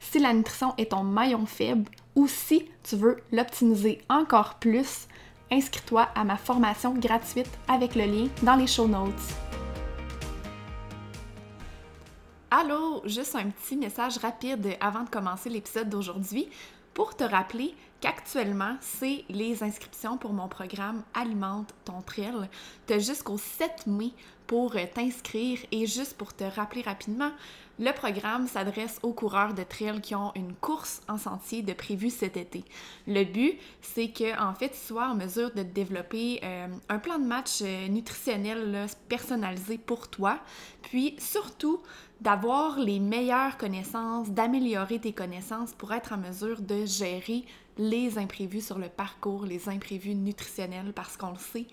si la nutrition est ton maillon faible ou si tu veux l'optimiser encore plus, inscris-toi à ma formation gratuite avec le lien dans les show notes. Allô, juste un petit message rapide avant de commencer l'épisode d'aujourd'hui pour te rappeler qu'actuellement, c'est les inscriptions pour mon programme Alimente ton trail. Tu as jusqu'au 7 mai pour t'inscrire et juste pour te rappeler rapidement, le programme s'adresse aux coureurs de trail qui ont une course en sentier de prévu cet été. Le but, c'est que en fait, tu sois en mesure de développer euh, un plan de match euh, nutritionnel personnalisé pour toi, puis surtout d'avoir les meilleures connaissances, d'améliorer tes connaissances pour être en mesure de gérer les imprévus sur le parcours, les imprévus nutritionnels, parce qu'on le sait,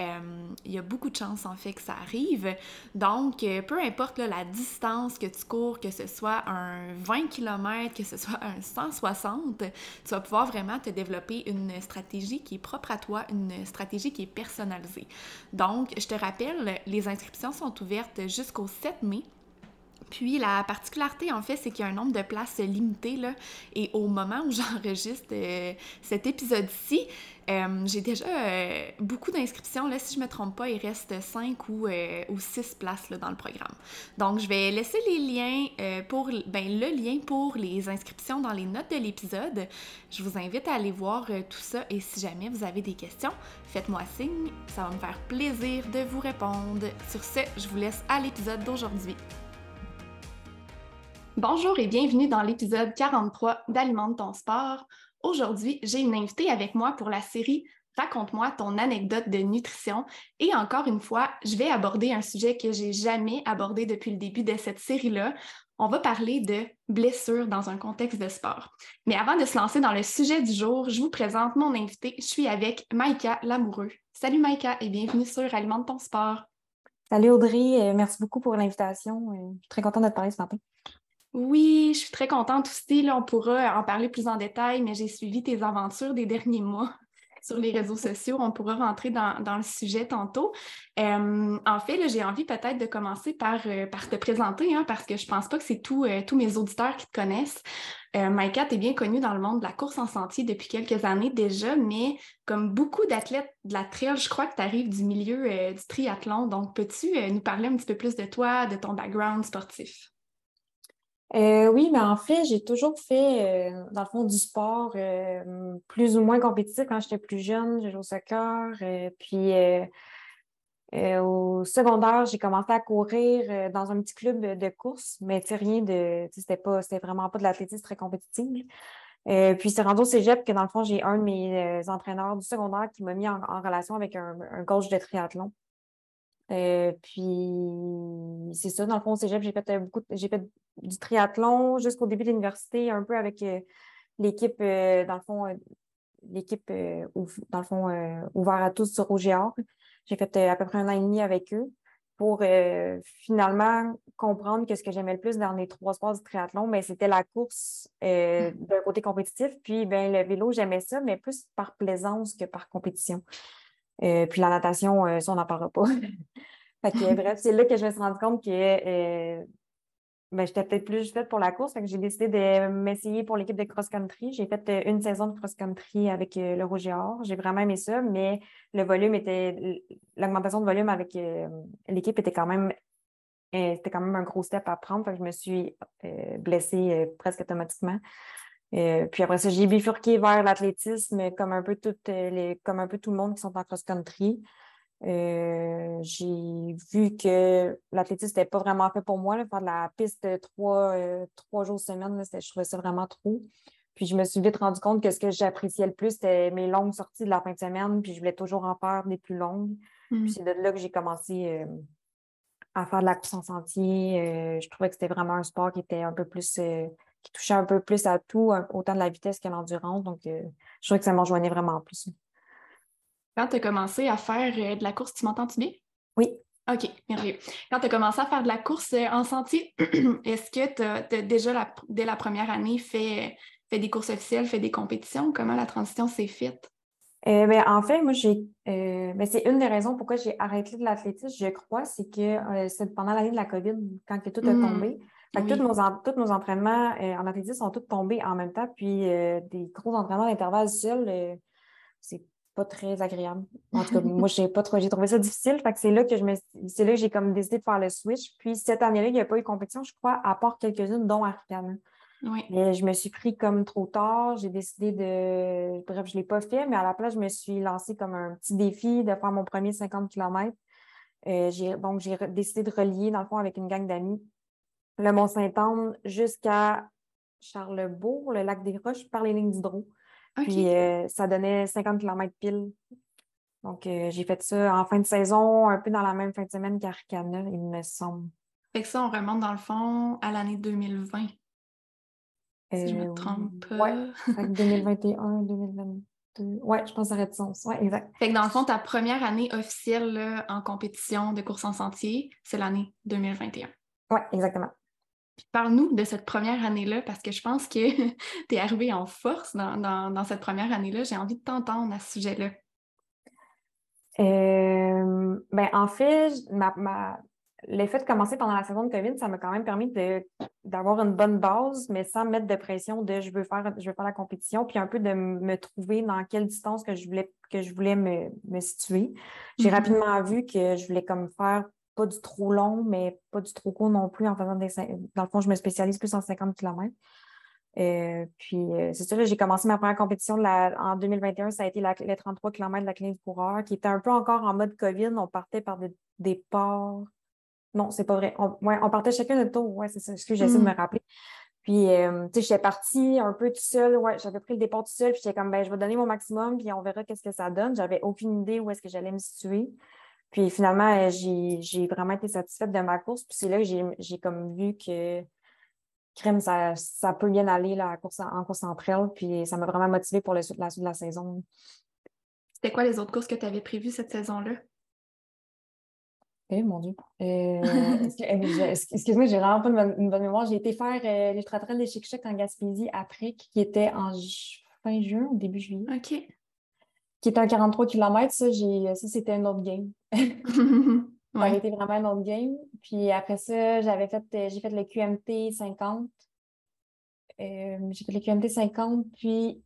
euh, il y a beaucoup de chances en fait que ça arrive. Donc, euh, peu importe la distance que tu cours, que ce soit un 20 km, que ce soit un 160, tu vas pouvoir vraiment te développer une stratégie qui est propre à toi, une stratégie qui est personnalisée. Donc, je te rappelle, les inscriptions sont ouvertes jusqu'au 7 mai. Puis la particularité, en fait, c'est qu'il y a un nombre de places limité, là, et au moment où j'enregistre euh, cet épisode-ci, euh, j'ai déjà euh, beaucoup d'inscriptions. Là, si je ne me trompe pas, il reste 5 ou, ou 6 places là, dans le programme. Donc, je vais laisser les liens pour ben, le lien pour les inscriptions dans les notes de l'épisode. Je vous invite à aller voir tout ça et si jamais vous avez des questions, faites-moi signe. Ça va me faire plaisir de vous répondre. Sur ce, je vous laisse à l'épisode d'aujourd'hui. Bonjour et bienvenue dans l'épisode 43 d'Alimente ton sport. Aujourd'hui, j'ai une invitée avec moi pour la série Raconte-moi ton anecdote de nutrition. Et encore une fois, je vais aborder un sujet que j'ai jamais abordé depuis le début de cette série-là. On va parler de blessures dans un contexte de sport. Mais avant de se lancer dans le sujet du jour, je vous présente mon invité. Je suis avec Maïka Lamoureux. Salut Maïka et bienvenue sur Alimente ton sport. Salut Audrey, euh, merci beaucoup pour l'invitation. Euh, je suis très contente de te parler ce matin. Oui, je suis très contente aussi. Là, on pourra en parler plus en détail, mais j'ai suivi tes aventures des derniers mois sur les réseaux sociaux. On pourra rentrer dans, le sujet tantôt. Euh, en fait, j'ai envie peut-être de commencer par, euh, te présenter, hein, parce que je pense pas que c'est euh, tous mes auditeurs qui te connaissent. Maïka, tu es bien connue dans le monde de la course en sentier depuis quelques années déjà, mais comme beaucoup d'athlètes de la trail, je crois que tu arrives du milieu du triathlon. Donc, peux-tu nous parler un petit peu plus de toi, de ton background sportif? Euh, oui, mais en fait, j'ai toujours fait, euh, dans le fond, du sport euh, plus ou moins compétitif quand j'étais plus jeune. J'ai joué au soccer. puis au secondaire, j'ai commencé à courir dans un petit club de course, mais rien de. C'était pas, c'était vraiment pas de l'athlétisme très compétitif. puis c'est rendu au cégep que, dans le fond, j'ai un de mes entraîneurs du secondaire qui m'a mis en, relation avec un, un coach de triathlon. Euh, puis c'est ça, dans le fond, cégep, j'ai fait euh, beaucoup, j'ai fait du triathlon jusqu'au début de l'université, un peu avec euh, l'équipe, dans le fond, l'équipe, dans le fond, ouvert à tous sur OGR. J'ai fait à peu près un an et demi avec eux pour finalement comprendre que ce que j'aimais le plus dans les trois sports du triathlon, mais ben, c'était la course euh, mm. d'un côté compétitif. Puis ben, le vélo, j'aimais ça, mais plus par plaisance que par compétition. Euh, puis la natation, ça, on n'en parlera pas. bref, c'est là que je me suis rendu compte que ben, j'étais peut-être plus faite pour la course. j'ai décidé de m'essayer pour l'équipe de cross-country. J'ai fait euh, une saison de cross-country avec euh, le Rouge. J'ai vraiment aimé ça, mais le volume était. L'augmentation de volume avec euh, l'équipe était quand même. C'était quand même un gros step à prendre. je me suis blessée presque automatiquement. Puis après ça, j'ai bifurqué vers l'athlétisme comme un peu les, comme un peu tout le monde qui sont en cross-country. Euh, j'ai vu que l'athlétisme n'était pas vraiment fait pour moi. faire de la piste trois, euh, trois jours semaine, je trouvais ça vraiment trop. Puis je me suis vite rendu compte que ce que j'appréciais le plus, c'était mes longues sorties de la fin de semaine. Puis je voulais toujours en faire des plus longues. Puis mmh. c'est de là que j'ai commencé euh, à faire de la course en sentier. je trouvais que c'était vraiment un sport qui était un peu plus qui touchait un peu plus à tout, autant de la vitesse que l'endurance. Donc, je trouvais que ça me rejoignait vraiment plus. Quand tu as commencé à faire euh, de la course, tu m'entends-tu bien? Oui. OK, merveilleux. Quand tu as commencé à faire de la course euh, en sentier, est-ce que tu as, déjà, dès la première année, fait, fait des courses officielles, fait des compétitions? Comment la transition s'est faite? Euh, ben, en fait, moi, j'ai. Ben, c'est une des raisons pourquoi j'ai arrêté de l'athlétisme, je crois, c'est que c'est pendant l'année de la COVID, quand tout a mmh. Tous, nos, entraînements en athlétisme sont tous tombés en même temps, puis des gros entraînements d'intervalle seuls, c'est pas très agréable. En tout cas, moi, j'ai pas trop, j'ai trouvé ça difficile. Fait que c'est là que je me, c'est là que j'ai comme décidé de faire le switch. Puis cette année-là, il n'y a pas eu de compétition, je crois, à part quelques-unes, dont Arcana. Oui. Mais je me suis pris comme trop tard. J'ai décidé de. Bref, je ne l'ai pas fait, mais à la place, je me suis lancée comme un petit défi de faire mon premier 50 km. Euh, donc, j'ai décidé de relier, dans le fond, avec une gang d'amis, le Mont-Saint-Anne jusqu'à Charlebourg, le lac des Roches, par les lignes d'hydro. Puis euh, ça donnait 50 km pile. Donc, euh, j'ai fait ça en fin de saison, un peu dans la même fin de semaine qu'Arcana, il me semble. Fait que ça, on remonte dans le fond à l'année 2020. si je me euh, trompe pas. Oui, 2021, 2022. Oui, je pense que ça aurait de sens. Oui, exact. Fait que dans le fond, ta première année officielle en compétition de course en sentier, c'est l'année 2021. Oui, exactement. Parle-nous de cette première année-là, parce que je pense que tu es arrivé en force dans, cette première année-là. J'ai envie de t'entendre à ce sujet-là. Euh, ben, en fait, ma, l'effet de commencer pendant la saison de COVID, ça m'a quand même permis d'avoir une bonne base, mais sans mettre de pression de je veux faire, je veux faire la compétition, puis un peu de me trouver dans quelle distance que je voulais, que je voulais me, situer. J'ai mm-hmm. rapidement vu que je voulais comme faire pas du trop long, mais pas du trop court non plus en faisant des. Dans le fond, je me spécialise plus en 50 km. Euh, puis, euh, c'est sûr, j'ai commencé ma première compétition en 2021. Ça a été les 33 km de la clinique du coureur, qui était un peu encore en mode COVID. On partait par des départs. Non, c'est pas vrai. On, on partait chacun de tour. Ouais, c'est ça. que j'essaie de me hmm. rappeler. Puis, euh, tu sais, j'étais partie un peu tout seul. Ouais, j'avais pris le départ tout seul. Puis, j'étais comme, ben, je vais donner mon maximum. Puis, on verra qu'est-ce que ça donne. J'avais aucune idée où est-ce que j'allais me situer. Puis finalement, euh, j'ai vraiment été satisfaite de ma course. Puis c'est là que j'ai comme vu que crème, ça, ça peut bien aller la course en, course entre elles. Puis ça m'a vraiment motivée pour la suite de la saison. C'était quoi les autres courses que tu avais prévues cette saison-là? Eh mon Dieu. Euh, eh, excuse-moi, j'ai vraiment pas une bonne, mémoire. J'ai été faire euh, l'ultra-trail des Chic en Gaspésie après, qui était en fin juin ou début juillet. OK qui était à 43 km, ça, ça c'était un autre game. ça a été vraiment un autre game. Puis après ça, j'avais fait, j'ai fait le QMT 50. Euh, j'ai fait le QMT 50, puis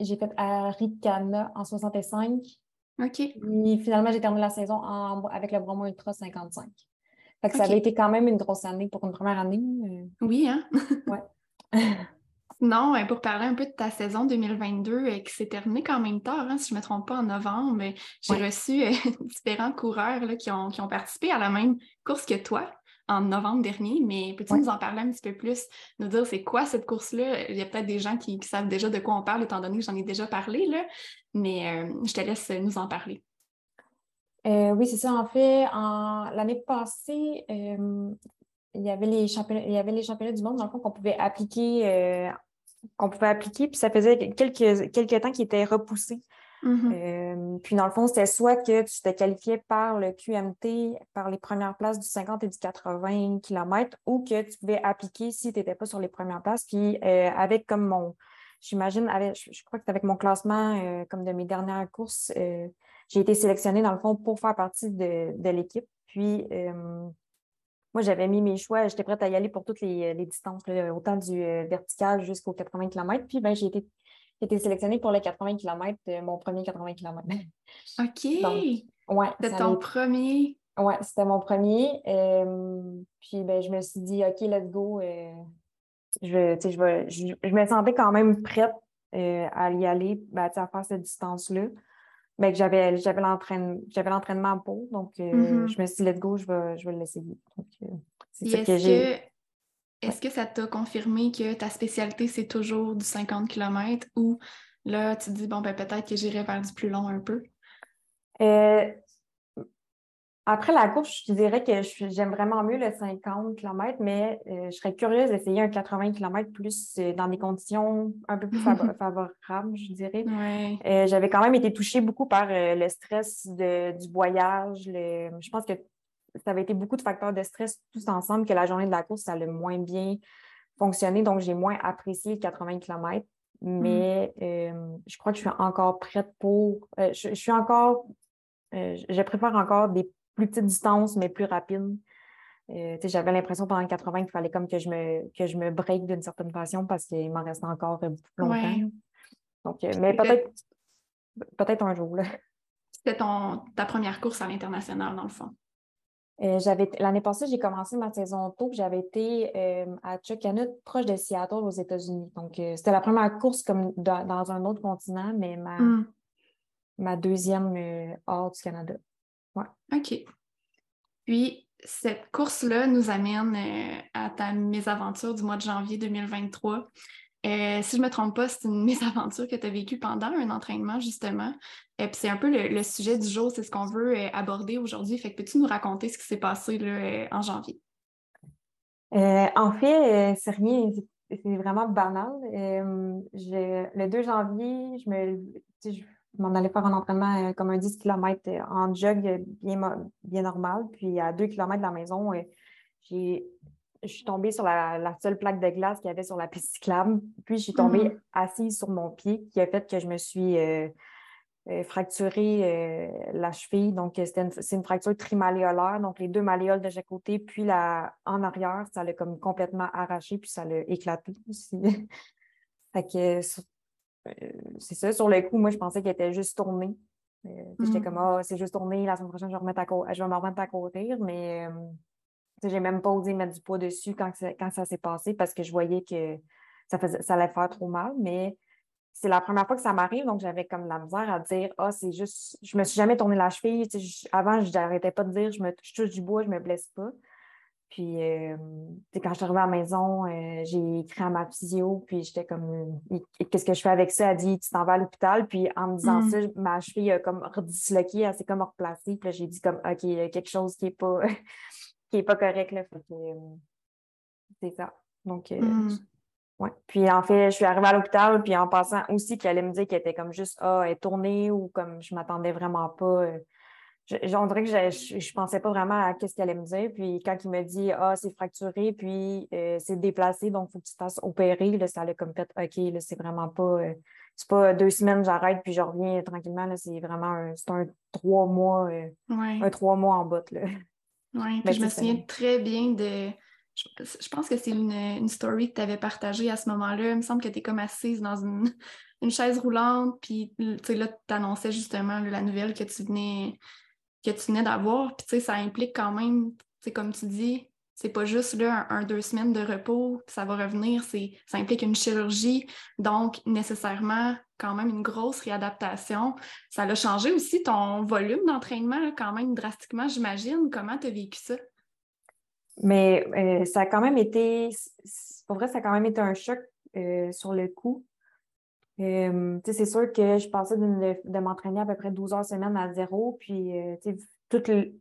j'ai fait Arikana en 65. OK. Puis finalement, j'ai terminé la saison avec le Bromo Ultra 55. Fait que ça avait été quand même une grosse année pour une première année. Oui, hein? ouais. Non, euh, pour parler un peu de ta saison 2022 euh, qui s'est terminée quand même tard, hein, si je ne me trompe pas, en novembre, j'ai reçu euh, différents coureurs qui, ont, participé à la même course que toi en novembre dernier, mais peux-tu nous en parler un petit peu plus, nous dire c'est quoi cette course-là? Il y a peut-être des gens qui, savent déjà de quoi on parle, étant donné que j'en ai déjà parlé, là, mais je te laisse nous en parler. oui, c'est ça. En fait, l'année passée, il y avait les championnats, il y avait les championnats du monde, dans le fond, qu'on pouvait appliquer qu'on pouvait appliquer, puis ça faisait quelques, quelques temps qu'il était repoussé. Mm-hmm. Euh, puis dans le fond, c'était soit que tu te qualifiais par le QMT, par les premières places du 50 et du 80 km, ou que tu pouvais appliquer si tu n'étais pas sur les premières places. Puis euh, avec comme mon, j'imagine, je, crois que avec mon classement euh, comme de mes dernières courses, j'ai été sélectionnée dans le fond pour faire partie de, l'équipe. Puis moi, j'avais mis mes choix, j'étais prête à y aller pour toutes les, distances, autant du vertical jusqu'au 80 km. Puis ben, j'ai été été sélectionnée pour les 80 km, mon premier 80 km. OK. ouais, c'était ton premier? Oui, c'était mon premier. Euh, puis ben, je me suis dit, OK, let's go. Euh, je, je, je, me sentais quand même prête euh, à y aller, ben, à faire cette distance-là. Ben, j'avais, j'avais, l'entraînement pour. Donc, mm-hmm. je me suis dit, let's go, je vais, je vais l'essayer. c'est ça que j'ai. Est-ce que ça t'a confirmé que ta spécialité, c'est toujours du 50 km ou là, tu te dis, bon, ben, peut-être que j'irai vers du plus long un peu? Euh, après la course, je dirais que j'aime vraiment mieux le 50 km, mais euh, je serais curieuse d'essayer un 80 km plus euh, dans des conditions un peu plus favorables, je dirais. J'avais quand même été touchée beaucoup par le stress du voyage. je pense que ça avait été beaucoup de facteurs de stress tous ensemble que la journée de la course, ça a le moins bien fonctionné. Donc, j'ai moins apprécié 80 km. Mais mm. euh, je crois que je suis encore prête pour. Euh, je, suis encore. Euh, je préfère encore des plus petites distances, mais plus rapides. J'avais l'impression pendant 80 qu'il fallait comme que je me, que je me break d'une certaine façon parce qu'il m'en reste encore beaucoup plus longtemps. Donc, mais peut-être peut-être un jour. C'était ta première course à l'international, dans le fond. Euh, l'année passée, j'ai commencé ma saison tôt, j'avais été euh, à Chuckanut, proche de Seattle, aux États-Unis. Donc, euh, c'était la première course comme dans, un autre continent, mais ma, hmm. ma deuxième hors du Canada. Ouais. OK. Puis, cette course-là nous amène à ta mésaventure du mois de janvier 2023. Euh, si je ne me trompe pas, c'est une mésaventure que tu as vécue pendant un entraînement, justement. Et euh, puis c'est un peu le, sujet du jour, c'est ce qu'on veut euh, aborder aujourd'hui. Fait que peux-tu nous raconter ce qui s'est passé là, en janvier? en fait, c'est rien, c'est vraiment banal. le 2 janvier, je me je m'en allais faire un entraînement comme un 10 km en jog bien, bien normal. Puis à 2 km de la maison, j'ai je suis tombée sur la, seule plaque de glace qu'il y avait sur la piste cyclable. Puis, je suis tombée mm-hmm. assise sur mon pied, qui a fait que je me suis euh, euh, fracturé euh, la cheville. Donc, c'est une, fracture trimalléolaire. Donc, les deux malléoles de chaque côté, puis la, en arrière, ça l'a comme complètement arraché, puis ça l'a éclaté aussi. fait que c'est ça. Sur le coup, moi, je pensais qu'elle était juste tournée. J'étais mm-hmm. comme, ah, c'est juste tourné, la semaine prochaine, je vais, je vais me remettre à courir. Mais j'ai même pas osé mettre du poids dessus quand, quand ça s'est passé parce que je voyais que ça, faisait, ça allait faire trop mal. Mais c'est la première fois que ça m'arrive, donc j'avais comme la misère à dire Ah, c'est juste, je me suis jamais tourné la cheville. avant, je n'arrêtais pas de dire je, me, touche du bois, je me blesse pas. Puis, euh, quand je suis arrivée à la maison, euh, j'ai écrit à ma physio, puis j'étais comme, qu'est-ce que je fais avec ça? Elle dit, tu t'en vas à l'hôpital. Puis, en me disant mm. ça, ma cheville a comme redisloqué, elle s'est comme replacée. Puis j'ai dit, comme, OK, il y a quelque chose qui n'est pas, qui n'est pas correct. Là, euh, c'est ça. Donc, hmm. ouais. Puis en fait, je suis arrivée à l'hôpital, puis en passant aussi qu'elle allait me dire qu'elle était comme juste Ah, elle est tournée ou comme je m'attendais vraiment pas. Euh, je, on dirait que je, je, pensais pas vraiment à ce qu'elle allait me dire. Puis quand il me dit Ah, c'est fracturé, puis c'est déplacé, donc il faut que tu te fasses opérer, là, ça allait comme fait OK, là, c'est vraiment pas. c'est pas deux semaines, j'arrête, puis je reviens tranquillement. c'est vraiment un, un trois mois, un trois mois en botte. Là. Oui, je me souviens très bien de. Je, pense que c'est une, story que tu avais partagée à ce moment-là. Il me semble que tu es comme assise dans une, chaise roulante, puis là, tu annonçais justement la nouvelle que tu venais que tu venais d'avoir. Puis ça implique quand même, comme tu dis, c'est pas juste là, un, deux semaines de repos, puis ça va revenir, ça implique une chirurgie, donc nécessairement quand même une grosse réadaptation. Ça a changé aussi ton volume d'entraînement quand même drastiquement, j'imagine. Comment tu as vécu ça? Mais euh, ça a quand même été, pour vrai, ça a quand même été un choc euh, sur le coup. Euh, c'est sûr que je passais de, m'entraîner à peu près 12 heures semaine à zéro, puis tout le,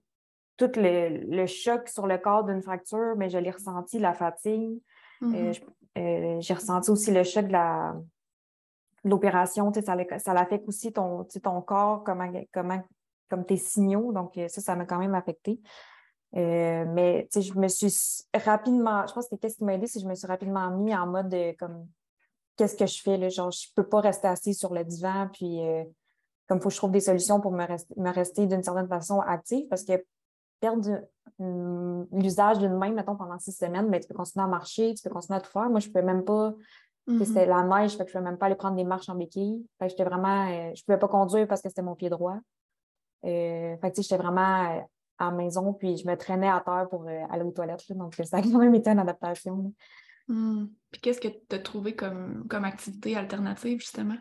tout le, choc sur le corps d'une fracture, mais je l'ai ressenti, la fatigue. Euh, mm-hmm. euh, j'ai ressenti aussi le choc de la, l'opération, ça, ça l'affecte aussi ton, ton corps, comment, comment, comme tes signaux. Donc, ça, ça m'a quand même affecté. Euh, mais je me suis rapidement, je pense que qu'est-ce qui m'a aidé, c'est que je me suis rapidement mis en mode comme qu'est-ce que je fais là, genre je peux pas rester assis sur le divan puis euh, comme il faut que je trouve des solutions pour me rester, me rester d'une certaine façon active parce que perdre l'usage d'une main, mettons, pendant six semaines, mais ben, tu peux continuer à marcher, tu peux continuer à tout faire. Moi, je ne peux même pas. Mm-hmm. C'était la neige, fait que je ne pouvais même pas aller prendre des marches en béquille. Fait j'étais vraiment. Euh, je ne pouvais pas conduire parce que c'était mon pied droit. Euh, fait que j'étais vraiment à la maison, puis je me traînais à terre pour euh, aller aux toilettes. donc, ça a quand même été une adaptation. Mmh. Puis qu'est-ce que tu as trouvé comme, comme activité alternative, justement?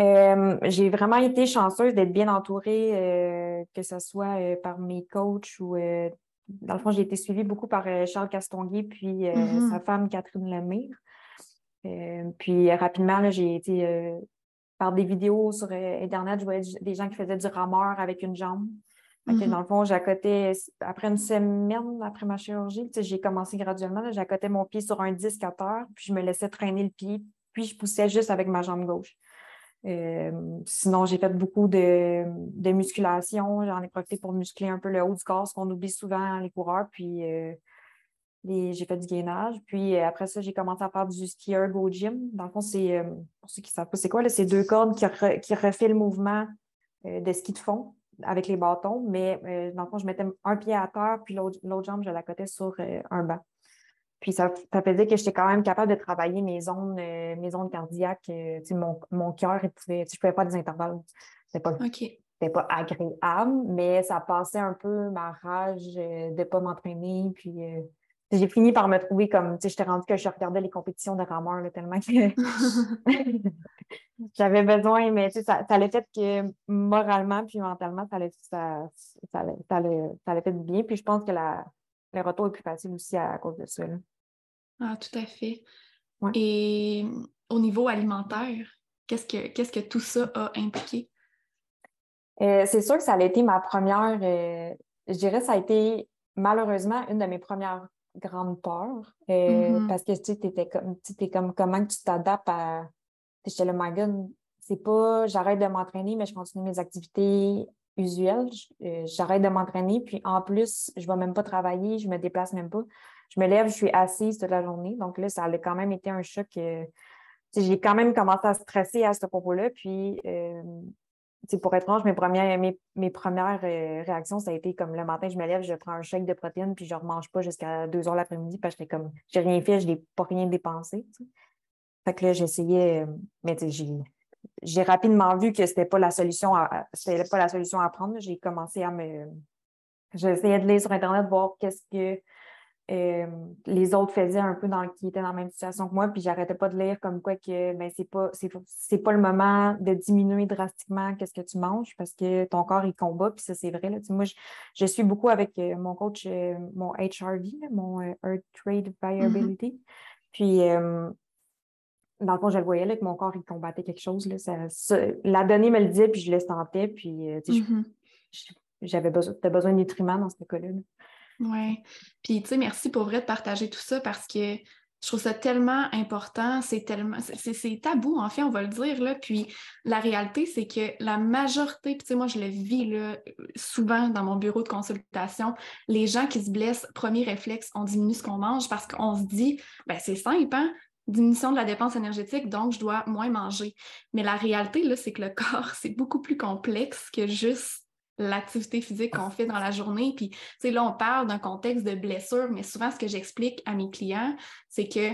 Euh, j'ai vraiment été chanceuse d'être bien entourée, euh, que ce soit par mes coachs ou dans le fond, j'ai été suivie beaucoup par Charles Castonguay puis mmh sa femme Catherine Lemire. puis rapidement, j'ai été par des vidéos sur Internet, je voyais des gens qui faisaient du rameur avec une jambe. Mm-hmm. Dans le fond, j'accotais, après une semaine après ma chirurgie, j'ai commencé graduellement, j'accotais mon pied sur un disque à terre, puis je me laissais traîner le pied, puis je poussais juste avec ma jambe gauche. Euh, sinon, j'ai fait beaucoup de, musculation. J'en ai profité pour muscler un peu le haut du corps, ce qu'on oublie souvent les coureurs. Puis euh, j'ai fait du gainage. Puis euh, après ça, j'ai commencé à faire du ski ergo gym. Dans le fond, c'est pour ceux qui ne savent pas c'est quoi, c'est deux cordes qui, qui refait le mouvement de ski de fond avec les bâtons, mais euh, dans le fond, je mettais un pied à terre, puis l'autre jambe, je la cotais sur euh, un banc. Puis ça, ça faisait que j'étais quand même capable de travailler mes zones, euh, mes zones cardiaques. mon, mon cœur, je ne pouvais pas des intervalles. C'était pas, pas agréable, mais ça passait un peu ma rage de ne pas m'entraîner. Puis j'ai fini par me trouver comme, tu sais, j'étais rendue que je regardais les compétitions de rameurs tellement que j'avais besoin, mais tu sais, ça, ça fait que moralement puis mentalement, ça allait, ça, ça, ça, fait du bien. Puis je pense que la, le retour est plus facile aussi à, cause de ça. Ah, tout à fait. Et au niveau alimentaire, qu'est-ce que, qu'est-ce que tout ça a impliqué? Euh, c'est sûr que ça a été ma première, euh, je dirais, ça a été malheureusement une de mes premières grande peur. Euh, mm-hmm. Parce que tu étais comme, es comme comment tu t'adaptes à. J'étais le my God, c'est pas j'arrête de m'entraîner, mais je continue mes activités usuelles. Euh, j'arrête de m'entraîner, puis en plus, je vais même pas travailler, je me déplace même pas. Je me lève, je suis assise toute la journée. Donc là, ça a quand même été un choc. Euh, j'ai quand même commencé à stresser à ce propos-là. Puis pour être franche, mes premières, mes, premières euh, réactions, ça a été comme le matin, je me lève, je prends un shake de protéines, puis je ne remange pas jusqu'à 2 heures l'après-midi, parce que comme, j'ai rien fait, je n'ai pas rien dépensé. Fait que là, j'essayais, mais j'ai rapidement vu que c'était pas la solution à, pas la solution à prendre. J'ai commencé à me, j'essayais de lire sur Internet, voir qu'est-ce que euh, les autres faisaient un peu dans qui étaient dans la même situation que moi, puis j'arrêtais pas de lire comme quoi que ben, c'est pas c'est, pas le moment de diminuer drastiquement qu'est-ce que tu manges parce que ton corps il combat, puis ça c'est vrai. Là. moi, je, suis beaucoup avec euh, mon coach, euh, mon HRV, mon Earth Trade Viability. Mm-hmm. Puis dans le fond, je le voyais là, que mon corps il combattait quelque chose. Là, la donnée me le disait, puis je le sentais, puis mm-hmm. j'avais besoin, besoin de nutriments dans ce cas-là. là oui. Puis, tu sais, merci pour vrai de partager tout ça parce que je trouve ça tellement important, c'est tellement, c'est tabou, en fait, on va le dire, là. Puis la réalité, c'est que la majorité, puis tu sais, moi, je le vis, là, souvent dans mon bureau de consultation, les gens qui se blessent, premier réflexe, on diminue ce qu'on mange parce qu'on se dit, ben c'est simple, hein? diminution de la dépense énergétique, donc je dois moins manger. Mais la réalité, là, c'est que le corps, c'est beaucoup plus complexe que juste l'activité physique qu'on fait dans la journée. Puis, tu sais, là, on parle d'un contexte de blessure, mais souvent, ce que j'explique à mes clients, c'est que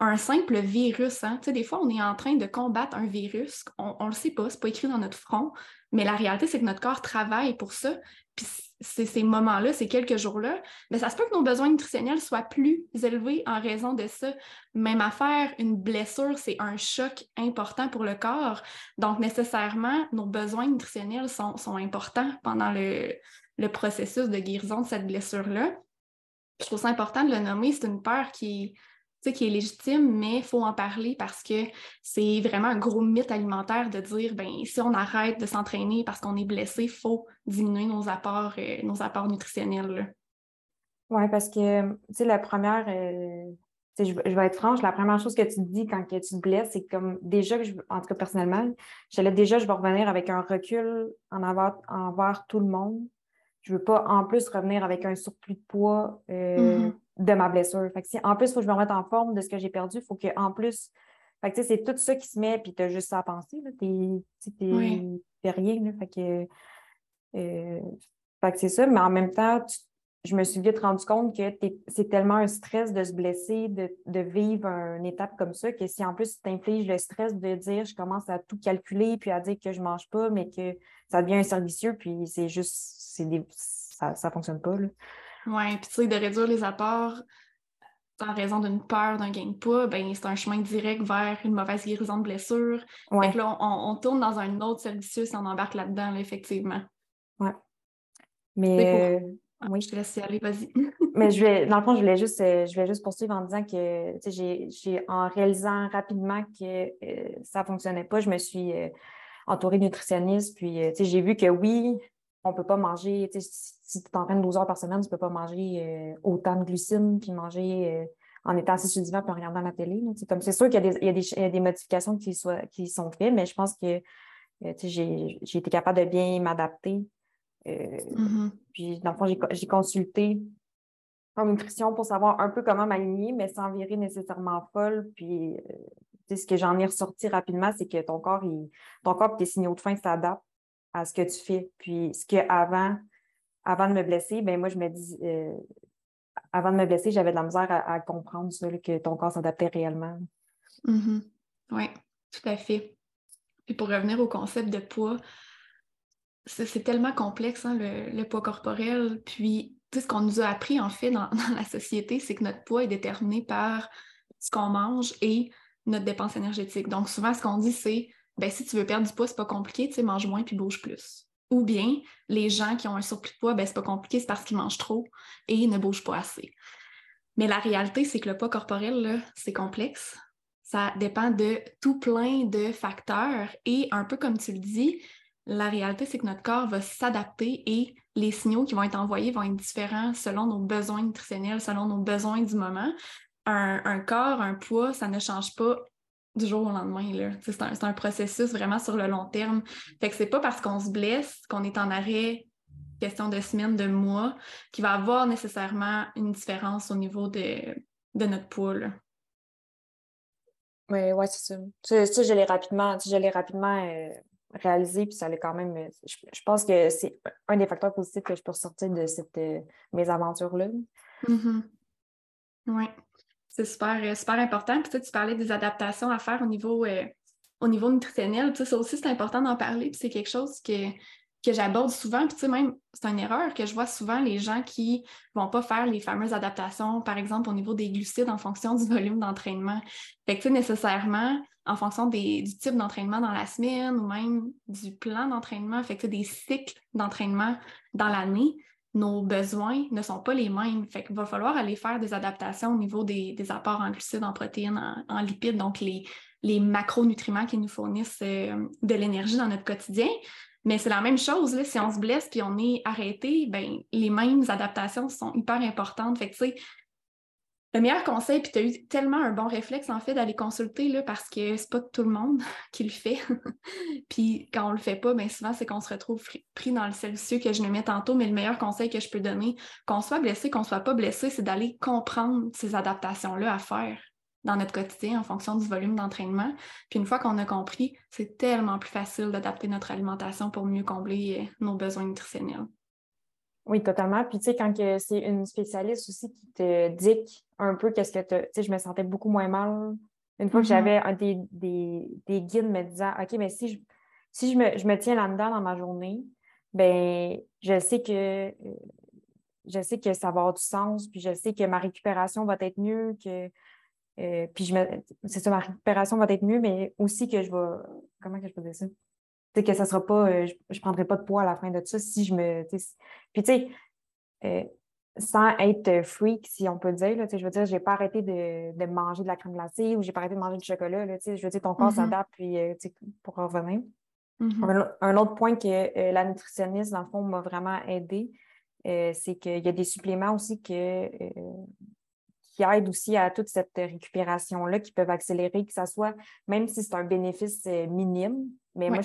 un simple virus, hein, tu sais, des fois, on est en train de combattre un virus, on ne le sait pas, c'est pas écrit dans notre front, mais la réalité, c'est que notre corps travaille pour ça. Puis ces moments-là, ces quelques jours-là, mais ça se peut que nos besoins nutritionnels soient plus élevés en raison de ça. Même affaire, une blessure, c'est un choc important pour le corps. Donc, nécessairement, nos besoins nutritionnels sont, importants pendant le, le, processus de guérison de cette blessure-là. Je trouve ça important de le nommer. C'est une peur qui qui est légitime, mais il faut en parler parce que c'est vraiment un gros mythe alimentaire de dire ben si on arrête de s'entraîner parce qu'on est blessé, il faut diminuer nos apports, euh, nos apports nutritionnels. Oui, parce que la première, euh, je, vais être franche, la première chose que tu dis quand tu te blesses, c'est comme déjà que je, en tout cas personnellement, j'allais déjà, je vais revenir avec un recul en envers, envers tout le monde. Je ne veux pas en plus revenir avec un surplus de poids euh, mm-hmm. De ma blessure. Fait que en plus, il faut que je me remette en forme de ce que j'ai perdu. Il faut qu'en plus, fait que c'est tout ça qui se met, puis tu as juste ça à penser. Tu n'es rien. fait que, euh, fait que c'est ça, mais en même temps, tu je me suis vite rendu compte que c'est tellement un stress de se blesser, de, vivre une étape comme ça, que si en plus tu t'infliges le stress de dire je commence à tout calculer, puis à dire que je ne mange pas, mais que ça devient un servicieux, puis c'est juste, ça ne fonctionne pas. Oui, puis tu sais, de réduire les apports en raison d'une peur d'un gain de poids, ben, c'est un chemin direct vers une mauvaise guérison de blessure. Ouais. là, on, tourne dans un autre servicieux si on embarque là-dedans, effectivement. Oui. Mais ah, oui, je te laisse y aller, vas-y. Mais je vais, dans le fond, je voulais juste, euh, je vais juste poursuivre en disant que j'ai, en réalisant rapidement que euh, ça ne fonctionnait pas, je me suis euh, entourée de nutritionnistes. Puis j'ai vu que oui, on ne peut pas manger, si tu t'entraînes 12 heures par semaine, tu ne peux pas manger autant de glucides, puis manger en étant assis sur le divan puis en regardant la télé. Comme c'est sûr qu'il y a, des, y a des, modifications qui, soient, qui sont faites, mais je pense que j'ai, j'ai été capable de bien m'adapter euh, mm-hmm. Puis, dans le fond, j'ai consulté en nutrition pour savoir un peu comment m'aligner, mais sans virer nécessairement folle. Puis, euh, ce que j'en ai ressorti rapidement, c'est que ton corps, il, ton corps et tes signaux de faim s'adaptent à ce que tu fais. Puis, ce que avant, de me blesser, ben moi, je me dis, euh, avant de me blesser, j'avais de la misère à, comprendre que ton corps s'adaptait réellement. Mm-hmm. Oui, tout à fait. Puis pour revenir au concept de poids, c'est tellement complexe, hein, le, poids corporel. Puis, tout ce qu'on nous a appris, en fait, dans, la société, c'est que notre poids est déterminé par ce qu'on mange et notre dépense énergétique. Donc, souvent, ce qu'on dit, c'est ben, si tu veux perdre du poids, c'est pas compliqué, tu sais, mange moins puis bouge plus. Ou bien, les gens qui ont un surplus de poids, ben, c'est pas compliqué, c'est parce qu'ils mangent trop et ne bougent pas assez. Mais la réalité, c'est que le poids corporel, c'est complexe. Ça dépend de tout plein de facteurs et un peu comme tu le dis, la réalité, c'est que notre corps va s'adapter et les signaux qui vont être envoyés vont être différents selon nos besoins nutritionnels, selon nos besoins du moment. Un, corps, un poids, ça ne change pas du jour au lendemain. C'est un, processus vraiment sur le long terme. Fait que c'est pas parce qu'on se blesse, qu'on est en arrêt, question de semaines, de mois, qu'il va avoir nécessairement une différence au niveau de, de notre poids. Oui, ouais, c'est ça. Ça, je l'ai rapidement, je l'ai rapidement euh, réalisé, puis ça allait quand même. Euh, je, pense que c'est un des facteurs positifs que je peux ressortir de cette euh, mésaventure-là. Mm-hmm. Oui, c'est super, euh, super important. Puis tu parlais des adaptations à faire au niveau, au niveau nutritionnel. ça aussi, c'est important d'en parler. Puis c'est quelque chose que, que j'aborde souvent. Puis tu sais, même, c'est une erreur que je vois souvent les gens qui ne vont pas faire les fameuses adaptations, par exemple, au niveau des glucides en fonction du volume d'entraînement. Fait que tu nécessairement, en fonction du type d'entraînement dans la semaine ou même du plan d'entraînement, fait que des cycles d'entraînement dans l'année, nos besoins ne sont pas les mêmes. Fait qu'il va falloir aller faire des adaptations au niveau des, apports en glucides, en protéines, en, lipides, donc les, macronutriments qui nous fournissent euh, de l'énergie dans notre quotidien. Mais c'est la même chose, là, si on se blesse puis on est arrêté, ben, les mêmes adaptations sont hyper importantes. Le meilleur conseil, puis tu as eu tellement un bon réflexe en fait d'aller consulter là, parce que c'est pas tout le monde qui le fait. puis quand on le fait pas, bien souvent c'est qu'on se retrouve pris dans le servicieux que je mets tantôt, mais le meilleur conseil que je peux donner, qu'on soit blessé, qu'on soit pas blessé, c'est d'aller comprendre ces adaptations-là à faire dans notre quotidien en fonction du volume d'entraînement. Puis une fois qu'on a compris, c'est tellement plus facile d'adapter notre alimentation pour mieux combler euh, nos besoins nutritionnels. Oui, totalement. Puis, tu sais, quand c'est une spécialiste aussi qui te dit un peu qu'est-ce que tu. Tu sais, je me sentais beaucoup moins mal. Une fois que mm-hmm. j'avais des, des, guides me disant OK, mais si je, si je, me, je me tiens là-dedans dans ma journée, ben je sais que je sais que ça va avoir du sens, puis je sais que ma récupération va être mieux, que euh, puis je me c'est ça, ma récupération va être mieux, mais aussi que je vais comment que je peux dire ça? Que ça sera pas, euh, je, ne prendrai pas de poids à la fin de ça si je me. Puis tu sais, euh, sans être freak, si on peut dire, là, je veux dire, j'ai pas arrêté de, manger de la crème glacée ou j'ai pas arrêté de manger du chocolat. Là, je veux dire, ton corps mm-hmm. s'adapte puis euh, pour revenir. Mm-hmm. un, autre point que la nutritionniste, dans le fond, m'a vraiment aidé, c'est qu'il y a des suppléments aussi que, qui aident aussi à toute cette récupération-là, qui peuvent accélérer, que ça soit, même si c'est un bénéfice minime, mais moi,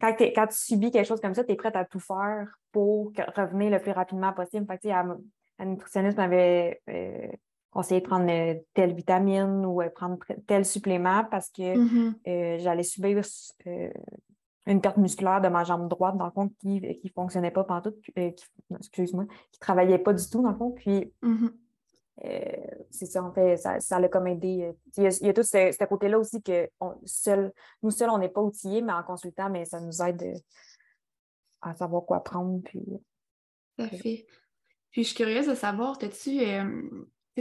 quand, quand, tu subis quelque chose comme ça, tu es prête à tout faire pour revenir le plus rapidement possible. Fait la nutritionniste m'avait conseillé de prendre telle vitamine ou prendre tel supplément parce que mm-hmm. j'allais subir une perte musculaire de ma jambe droite, dans le fond, qui ne fonctionnait pas pendant tout, euh, excuse-moi, qui ne travaillait pas du tout, dans le fond. Puis, mm-hmm. euh, c'est ça, en fait, ça, ça l'a comme aidé. Il y a, tout ce, côté-là aussi que seul, nous seuls, on n'est pas outillés, mais en consultant, mais ça nous aide euh, à savoir quoi prendre. Puis, Tout à fait. Puis, je suis curieuse de savoir, as-tu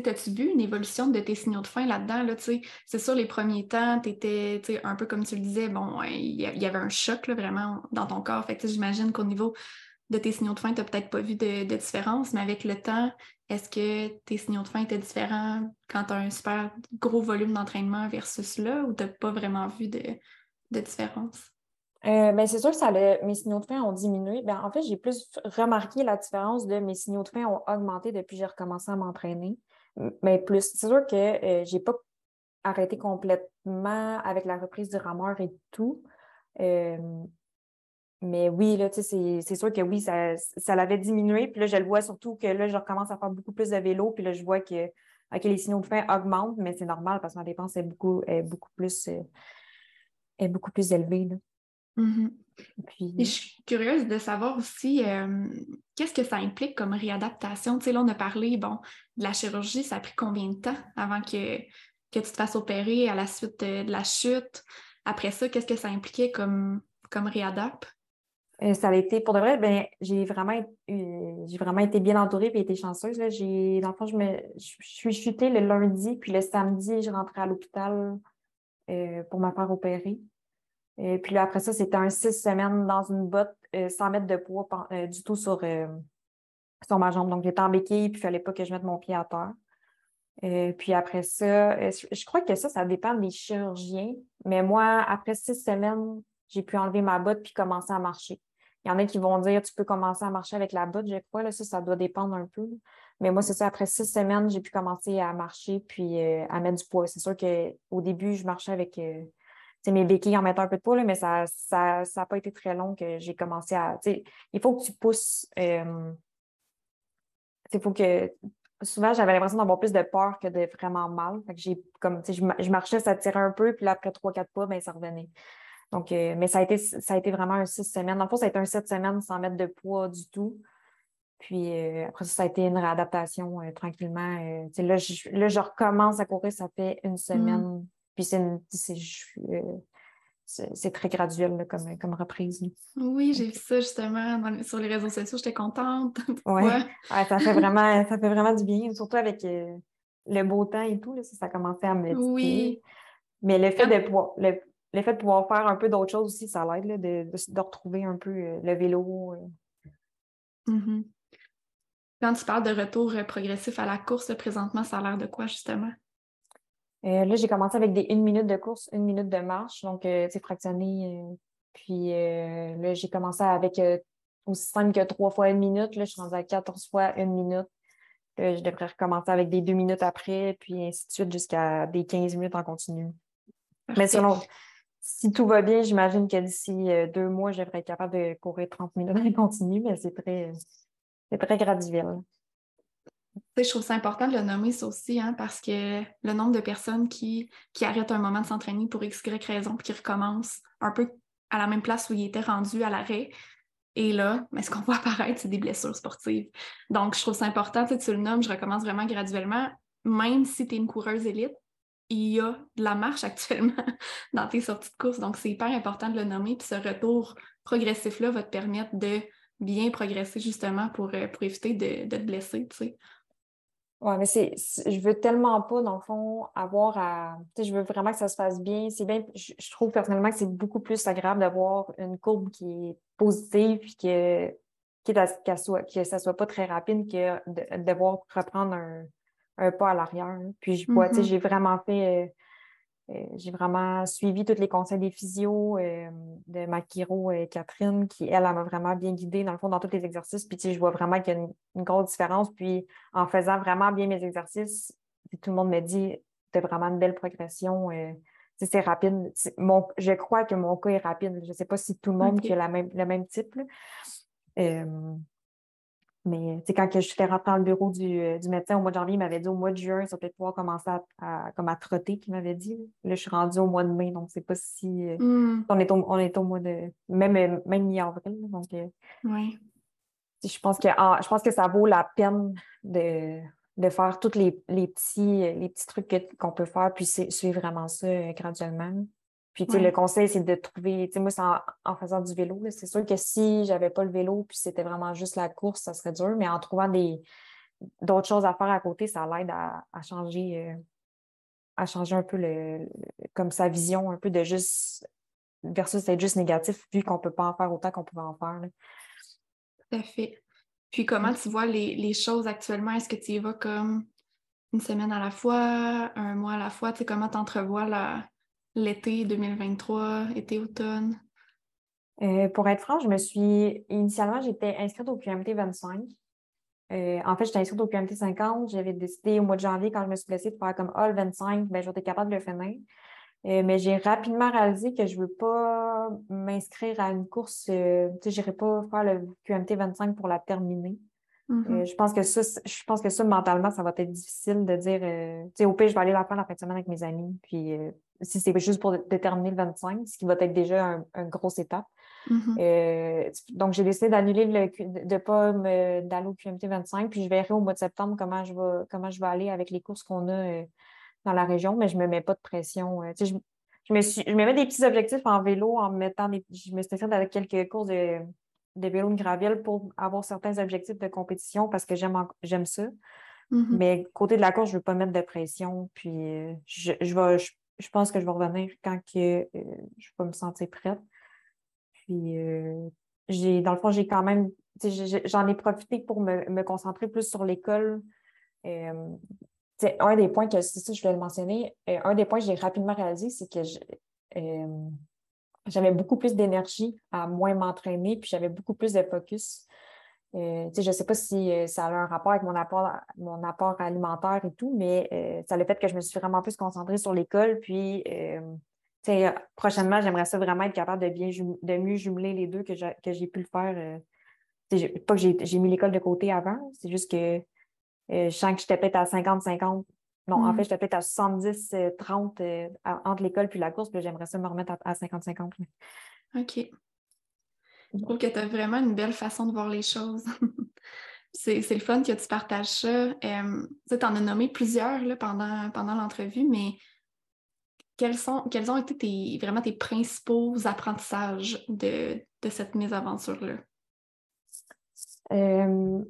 T'as-tu vu une évolution de tes signaux de faim là-dedans? Là, c'est sûr, les premiers temps, tu étais un peu comme tu le disais, bon, il y, avait un choc là, vraiment dans ton corps. Fait j'imagine qu'au niveau de tes signaux de faim, tu n'as peut-être pas vu de, différence, mais avec le temps, est-ce que tes signaux de faim étaient différents quand tu as un super gros volume d'entraînement versus là ou tu n'as pas vraiment vu de, différence? Euh, ben, c'est sûr que mes signaux de faim ont diminué. Ben, en fait, j'ai plus remarqué la différence de mes signaux de faim ont augmenté depuis que j'ai recommencé à m'entraîner mais plus. C'est sûr que euh, j'ai pas arrêté complètement avec la reprise du rameur et tout. Euh, mais oui, là, c'est sûr que oui, ça, ça l'avait diminué. Puis là, je le vois surtout que là, je recommence à faire beaucoup plus de vélo. Puis là, je vois que, les signaux de faim augmentent, mais c'est normal parce que ma dépense est beaucoup, est beaucoup plus euh, est beaucoup plus élevée. Là. Mm-hmm. je suis curieuse de savoir aussi euh, qu'est-ce que ça implique comme réadaptation? Tu sais, là, on a parlé, bon, de la chirurgie, ça a pris combien de temps avant que, que tu te fasses opérer à la suite de, la chute? Après ça, qu'est-ce que ça impliquait comme, comme réadap? Euh, ça a été, pour de vrai, ben, j'ai vraiment, j'ai vraiment été bien entourée et été chanceuse. Là. Dans le fond, je, me, je, suis chutée le lundi, puis le samedi, je rentrais à l'hôpital euh, pour me faire opérer. Et puis là, après ça, c'était un six semaines dans une botte, euh, sans mettre de poids euh, du tout sur, euh, sur ma jambe. Donc, j'étais en béquille, puis il ne fallait pas que je mette mon pied à terre. puis après ça, je crois que ça, ça dépend des chirurgiens. Mais moi, après six semaines, j'ai pu enlever ma botte puis commencer à marcher. Il y en a qui vont dire tu peux commencer à marcher avec la botte, je crois. Là, ça, ça doit dépendre un peu. Mais moi, c'est ça, après six semaines, j'ai pu commencer à marcher puis à mettre du poids. C'est sûr qu'au début, je marchais avec mes béquilles en mettant un peu de poids, mais ça n'a pas été très long que j'ai commencé à. Il faut que tu pousses. Euh, il faut que. Souvent, j'avais l'impression d'avoir plus de peur que de vraiment mal. j'ai comme je, je, marchais, ça tirait un peu, puis là, après trois, quatre pas, ben, ça revenait. Donc, euh, mais ça a, été, ça a été vraiment un six semaines. Dans le fond, ça a été un sept semaines sans mettre de poids du tout. Puis euh, après ça, ça a été une réadaptation tranquillement. là, je, là, je recommence à courir, ça fait une mmh. semaine. Puis euh, c'est très graduel comme, comme reprise. Oui, j'ai vu ça justement sur les réseaux sociaux, j'étais contente. Oui, ouais, ça, fait vraiment, ça fait vraiment du bien, surtout avec euh, le beau temps et tout, ça, a commencé à me Oui. Mais le fait, de pouvoir, le, fait de pouvoir faire un peu d'autres choses aussi, ça l'aide de, de, retrouver un peu euh, le vélo. Mm-hmm. Quand tu parles de retour progressif à la course, présentement, ça a l'air de quoi justement? Euh, là, j'ai commencé avec des une minute de course, une minute de marche, donc c'est euh, fractionné. Euh, puis là, j'ai commencé avec aussi simple que trois fois une minute. Là, je suis rendue à 14 fois une minute. je devrais recommencer avec des deux minutes après, puis ainsi de suite jusqu'à des 15 minutes en continu. Mais selon, si tout va bien, j'imagine que d'ici deux mois, je devrais être capable de courir 30 minutes en continu, mais c'est très, très graduel je trouve ça important de le nommer, ça aussi, hein, parce que le nombre de personnes qui, qui arrêtent un moment de s'entraîner pour X, raison, puis qui recommencent un peu à la même place où ils étaient rendus à l'arrêt. Et là, mais ce qu'on voit apparaître, c'est des blessures sportives. Donc, je trouve ça important, tu le nommes, je recommence vraiment graduellement. Même si tu es une coureuse élite, il y a de la marche actuellement dans tes sorties de course. Donc, c'est hyper important de le nommer. Puis ce retour progressif-là va te permettre de bien progresser justement pour, euh, pour éviter de, de te blesser. Tu sais. Oui, mais c'est, je veux tellement pas, dans le fond, avoir à. Tu sais, je veux vraiment que ça se fasse bien. C'est bien, je, trouve personnellement que c'est beaucoup plus agréable d'avoir une courbe qui est positive puis que, qu'elle soit, ça soit pas très rapide que de, devoir reprendre un, pas à l'arrière. Puis, je vois, tu sais, mm-hmm. j'ai vraiment fait. Euh, euh, j'ai vraiment suivi tous les conseils des physios euh, de ma chiro et Catherine, qui, elle, m'a vraiment bien guidée, dans le fond, dans tous les exercices. Puis, tu sais, je vois vraiment qu'il y a une, grosse différence. Puis, en faisant vraiment bien mes exercices, tout le monde me dit, tu as vraiment une belle progression. C'est rapide. Mon, je crois que mon cas est rapide. Je ne sais pas si tout le monde a la même, le même type. Euh, mais quand je suis rentrée dans le bureau du, du, médecin au mois de janvier, il m'avait dit au mois de juin, ça peut pouvoir commencer à, comme à trotter, qu'il m'avait dit. Là, je suis rendue au mois de mai, donc c'est pas si. Hmm. On, est au, on est au mois de. Même, même mi-avril. Donc, oui je pense que ah, je pense que ça vaut la peine de, faire tous les, petits, les petits trucs qu'on peut faire, puis suivre vraiment ça euh, graduellement. Puis, le conseil, c'est de trouver, moi, c'est en, faisant du vélo, c'est sûr que si j'avais pas le vélo, puis c'était vraiment juste la course, ça serait dur, mais en trouvant des, d'autres choses à faire à côté, ça l'aide à, changer, euh, à changer un peu le, comme sa vision, un peu de juste, versus être juste négatif, vu qu'on peut pas en faire autant qu'on pouvait en faire. Tout à fait. Puis comment tu vois les, choses actuellement? Est-ce que tu y vas comme une semaine à la fois, un mois à la fois? Tu sais, comment tu entrevois l'été 2023, été-automne? Euh, pour être franche, je me suis. Initialement, j'étais inscrite au QMT 25. Euh, en fait, j'étais inscrite au QMT 50. J'avais décidé au mois de janvier, quand je me suis blessée, de faire comme All 25, ben, j'étais capable de le finir. Euh, mais j'ai rapidement réalisé que je ne veux pas m'inscrire à une course. Je n'irai pas faire le QMT 25 pour la terminer. Mm-hmm. Je pense que ça, je pense que ça, mentalement, ça va être difficile de dire au pire, je vais aller la faire la fin de semaine avec mes amis. Puis si c'est juste pour déterminer le 25, ce qui va être déjà un, une grosse étape. Mm-hmm. donc, j'ai décidé d'annuler de ne pas d'aller au QMT 25. Puis je verrai au mois de septembre comment je vais, comment je vais aller avec les courses qu'on a dans la région, mais je ne me mets pas de pression. Euh, je, je, me suis, je me mets des petits objectifs en vélo en mettant des. Je me suis avec quelques courses de, de vélo de gravel pour avoir certains objectifs de compétition parce que j'aime j'aime ça. Mm-hmm. Mais côté de la course, je ne veux pas mettre de pression. Puis euh, je, je, je, pense que je vais revenir quand que, euh, je vais me sentir prête. Puis j'ai, dans le fond, j'ai quand même. J'en ai profité pour me, concentrer plus sur l'école un des points que, c'est ça, je voulais le mentionner, euh, un des points que j'ai rapidement réalisé, c'est que euh, j'avais beaucoup plus d'énergie à moins m'entraîner, puis j'avais beaucoup plus de focus. Euh, je ne sais pas si ça a un rapport avec mon apport, mon apport alimentaire et tout, mais ça a le fait que je me suis vraiment plus concentrée sur l'école. Puis, prochainement, j'aimerais ça vraiment être capable de, bien de mieux jumeler les deux que j'ai pu le faire. pas que j'ai mis l'école de côté avant, c'est juste que euh, je sens que j'étais peut-être à 50-50. Non, en mm. fait, j'étais peut-être à 70-30 euh, entre l'école puis la course, puis j'aimerais ça me remettre à 50-50. OK. Je trouve que tu as vraiment une belle façon de voir les choses. c'est le fun que tu partages ça. Euh, tu en as nommé plusieurs là, pendant, pendant l'entrevue, mais quels, sont, quels ont été tes, vraiment tes principaux apprentissages de, de cette mésaventure-là? Euh,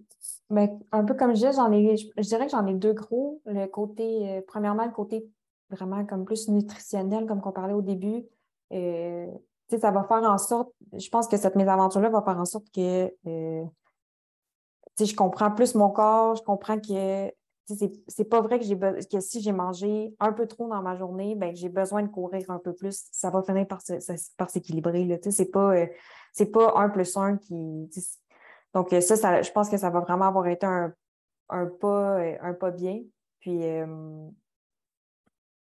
mais un peu comme je disais, j'en ai, je, dirais que j'en ai deux gros. Le côté, euh, premièrement, le côté vraiment comme plus nutritionnel, comme qu'on parlait au début. Euh, ça va faire en sorte, je pense que cette mésaventure-là va faire en sorte que euh, je comprends plus mon corps, je comprends que c'est pas vrai que, que si j'ai mangé un peu trop dans ma journée, ben, j'ai besoin de courir un peu plus. Ça va finir par, s'équilibrer. C'est pas, c'est pas un plus un qui. Donc, euh, ça, je pense que ça va vraiment avoir été un, pas, euh, un pas bien. Puis, euh,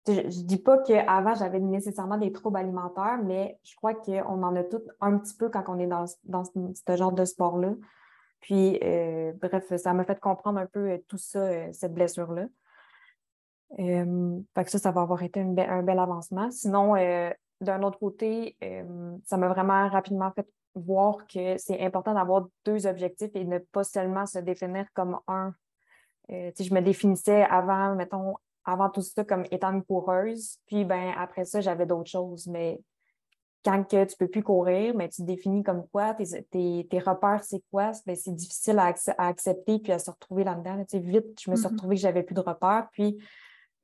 je ne dis pas qu'avant, j'avais nécessairement des troubles alimentaires, mais je crois qu'on en a tous un petit peu quand on est dans, ce genre de sport-là. Puis, bref, ça m'a fait comprendre un peu tout ça, cette blessure-là. ça, ça va avoir été un bel avancement. Sinon, d'un autre côté, ça m'a vraiment rapidement fait voir que c'est important d'avoir deux objectifs et ne pas seulement se définir comme un. Euh, je me définissais avant, mettons, avant tout ça comme étant une coureuse, puis ben, après ça, j'avais d'autres choses. Mais quand que tu ne peux plus courir, mais tu te définis comme quoi, tes, tes, repères, c'est quoi, ben, c'est difficile à, accepter puis à se retrouver là-dedans. vite, je me suis mm-hmm. retrouvée que j'avais plus de repères. Puis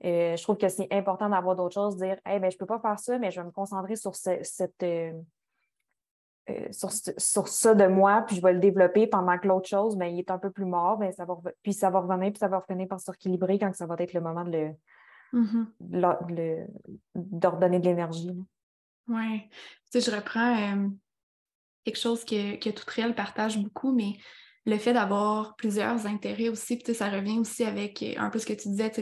euh, je trouve que c'est important d'avoir d'autres choses, dire hey, ben, je ne peux pas faire ça, mais je vais me concentrer sur cette. Euh, euh, sur, ça de moi, puis je vais le développer pendant que l'autre chose, mais ben, il est un peu plus mort, ben, ça va, puis ça va revenir, puis ça va revenir par s'équilibrer quand ça va être le moment de le, mm-hmm. d'ordonner de l'énergie. Oui. Tu sais, je reprends euh, quelque chose que, que Réel partage beaucoup, mais le fait d'avoir plusieurs intérêts aussi, puis ça revient aussi avec euh, un peu ce que tu disais.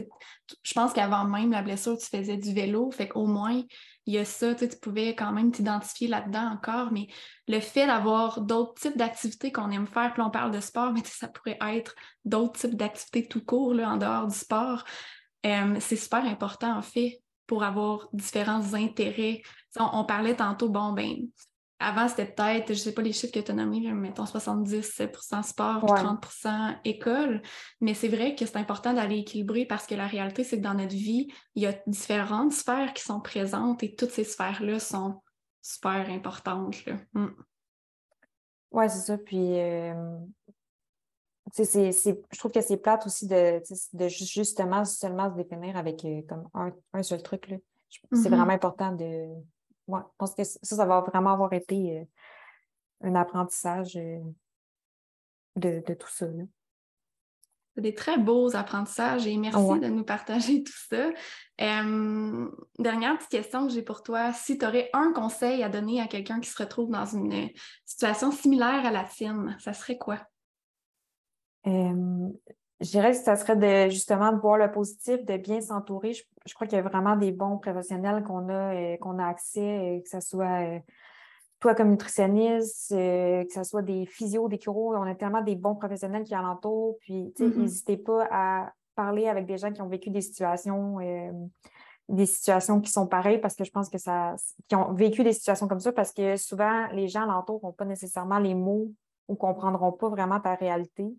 Je pense qu'avant même la blessure, tu faisais du vélo, fait qu'au moins, il y a ça, tu pouvais quand même t'identifier là-dedans encore, mais le fait d'avoir d'autres types d'activités qu'on aime faire, puis on parle de sport, mais ça pourrait être d'autres types d'activités tout court, là, en dehors du sport, euh, c'est super important en fait pour avoir différents intérêts. On, parlait tantôt, bon, ben, avant, c'était peut-être, je ne sais pas les chiffres que tu as nommés, mettons 70% sport, 30% école. Mais c'est vrai que c'est important d'aller équilibrer parce que la réalité, c'est que dans notre vie, il y a différentes sphères qui sont présentes et toutes ces sphères-là sont super importantes. Mm. Oui, c'est ça. Puis, euh, je trouve que c'est plate aussi de, de justement seulement se définir avec euh, comme un, seul truc. C'est mm-hmm. vraiment important de. Ouais, je pense que ça, ça va vraiment avoir été euh, un apprentissage euh, de, tout ça. C'est des très beaux apprentissages et merci de nous partager tout ça. dernière petite question que j'ai pour toi. Si tu aurais un conseil à donner à quelqu'un qui se retrouve dans une situation similaire à la tienne, ça serait quoi? Je dirais que ça serait de justement de voir le positif, de bien s'entourer. Je, crois qu'il y a vraiment des bons professionnels qu'on a, euh, qu'on a accès, euh, que ce soit euh, toi comme nutritionniste, que ce soit des physios, des chirurgiens. On a tellement des bons professionnels qui alentour. Puis, mm-hmm. n'hésitez pas à parler avec des gens qui ont vécu des situations, des situations qui sont pareilles parce que je pense que ça, qui ont vécu des situations comme ça parce que souvent, les gens alentour n'ont pas nécessairement les mots ou comprendront pas vraiment ta réalité.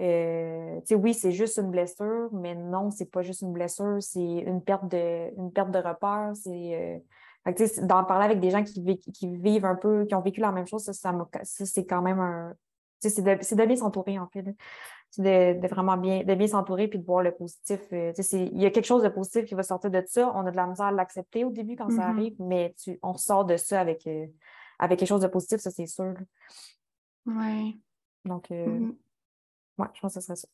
Euh, oui, c'est juste une blessure, mais non, c'est pas juste une blessure, c'est une perte de, une perte de repère. C'est, euh, d'en parler avec des gens qui, qui, vivent un peu, qui ont vécu la même chose, ça, c'est quand même un. C'est de, de, bien s'entourer, en fait. C'est de, de, vraiment bien, de bien s'entourer puis de voir le positif. Euh, il y a quelque chose de positif qui va sortir de ça. On a de la misère à l'accepter au début quand ça mm-hmm. arrive, mais tu, on sort de ça avec, avec quelque chose de positif, ça, c'est sûr. Oui. Donc, mm-hmm. Oui, je pense que ce serait ça.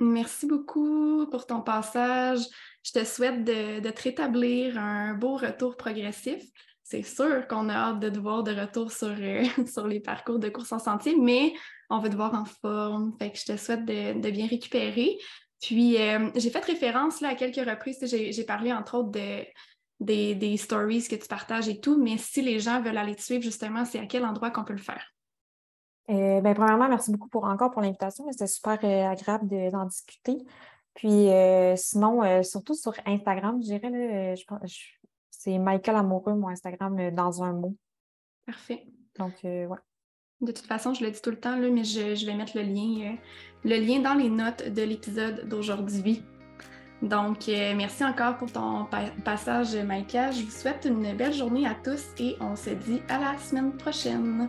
Merci beaucoup pour ton passage. Je te souhaite de, te rétablir un beau retour progressif. C'est sûr qu'on a hâte de te voir de retour sur, euh, sur les parcours de course en sentier, mais on veut te voir en forme. Fait que je te souhaite de, bien récupérer. Puis, euh, j'ai fait référence là, à quelques reprises. J'ai parlé entre autres de, des, des, stories que tu partages et tout, mais si les gens veulent aller te suivre, justement, c'est à quel endroit qu'on peut le faire? Euh, ben, premièrement, merci beaucoup pour, encore pour l'invitation. C'était super euh, agréable d'en discuter. Puis euh, sinon, surtout sur Instagram, je dirais, c'est Michael Amoureux, mon Instagram, dans un mot. Parfait. Donc, ouais. De toute façon, je le dis tout le temps, là, mais je, vais mettre le lien, le lien dans les notes de l'épisode d'aujourd'hui. Donc, merci encore pour ton passage, Michael. Je vous souhaite une belle journée à tous et on se dit à la semaine prochaine.